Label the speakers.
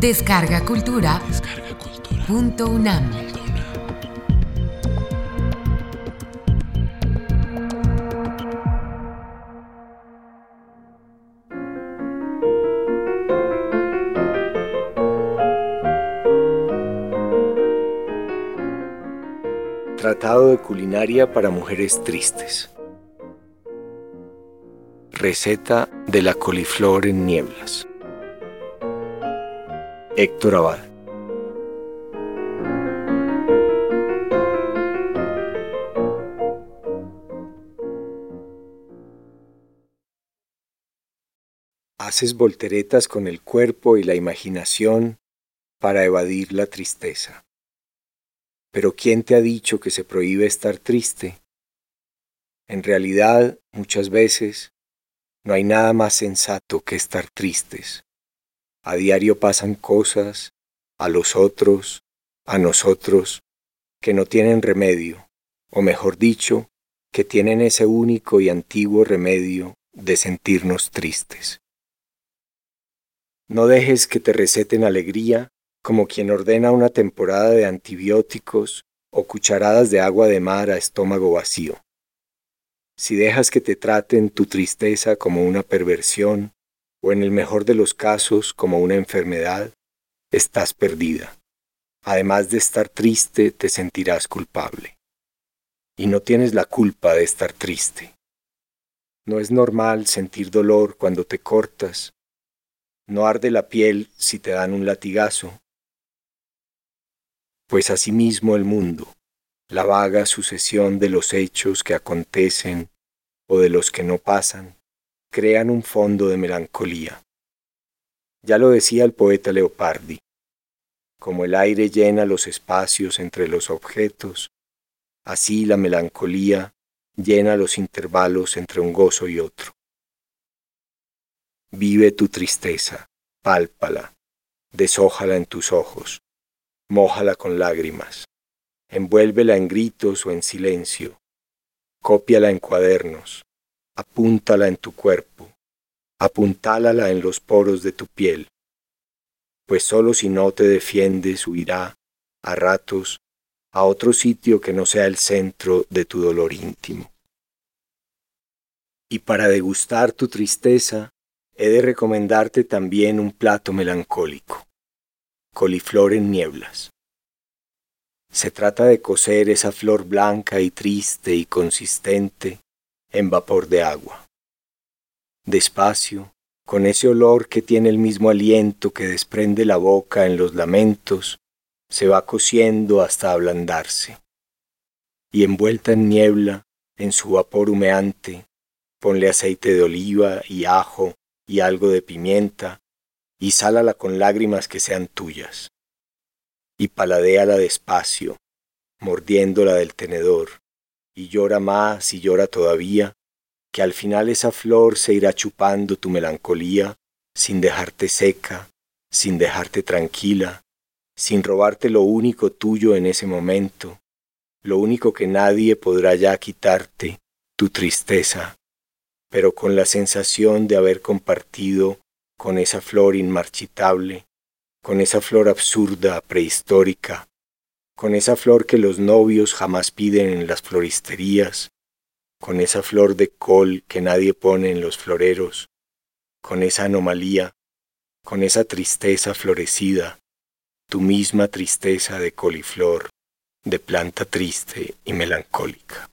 Speaker 1: Descarga Cultura. Punto UNAM.
Speaker 2: Tratado de culinaria para mujeres tristes. Receta de la coliflor en nieblas. Héctor Abad. Haces volteretas con el cuerpo y la imaginación para evadir la tristeza. Pero ¿quién te ha dicho que se prohíbe estar triste? En realidad, muchas veces, no hay nada más sensato que estar tristes. A diario pasan cosas, a los otros, a nosotros, que no tienen remedio, o mejor dicho, que tienen ese único y antiguo remedio de sentirnos tristes. No dejes que te receten alegría como quien ordena una temporada de antibióticos o cucharadas de agua de mar a estómago vacío. Si dejas que te traten tu tristeza como una perversión, o en el mejor de los casos como una enfermedad, estás perdida. Además de estar triste, te sentirás culpable. Y no tienes la culpa de estar triste. No es normal sentir dolor cuando te cortas. No arde la piel si te dan un latigazo. Pues asimismo el mundo, la vaga sucesión de los hechos que acontecen o de los que no pasan, crean un fondo de melancolía. Ya lo decía el poeta Leopardi, como el aire llena los espacios entre los objetos, así la melancolía llena los intervalos entre un gozo y otro. Vive tu tristeza, pálpala, deshójala en tus ojos, mójala con lágrimas, envuélvela en gritos o en silencio, cópiala en cuadernos, apúntala en tu cuerpo, apuntálala en los poros de tu piel, pues sólo si no te defiendes huirá, a ratos, a otro sitio que no sea el centro de tu dolor íntimo. Y para degustar tu tristeza, he de recomendarte también un plato melancólico, coliflor en nieblas. Se trata de cocer esa flor blanca y triste y consistente en vapor de agua. Despacio, con ese olor que tiene el mismo aliento que desprende la boca en los lamentos, se va cociendo hasta ablandarse. Y envuelta en niebla, en su vapor humeante, ponle aceite de oliva y ajo y algo de pimienta, y sálala con lágrimas que sean tuyas. Y paladéala despacio, mordiéndola del tenedor, y llora más y llora todavía, que al final esa flor se irá chupando tu melancolía sin dejarte seca, sin dejarte tranquila, sin robarte lo único tuyo en ese momento, lo único que nadie podrá ya quitarte, tu tristeza, pero con la sensación de haber compartido con esa flor inmarchitable, con esa flor absurda, prehistórica, con esa flor que los novios jamás piden en las floristerías, con esa flor de col que nadie pone en los floreros, con esa anomalía, con esa tristeza florecida, tu misma tristeza de coliflor, de planta triste y melancólica.